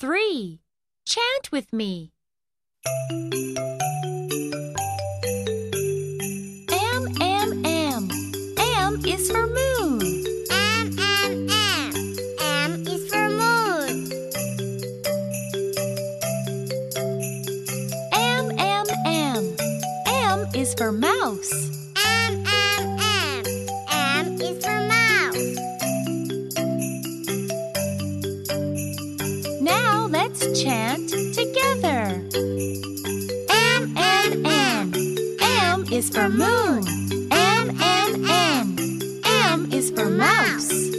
3. Chant with me. M, M, M. M is for moon. M, M, M. M is for moon. M, M, M. M is for mouse. Let's chant together. M M M. M is for moon. M M M. M is for mouse.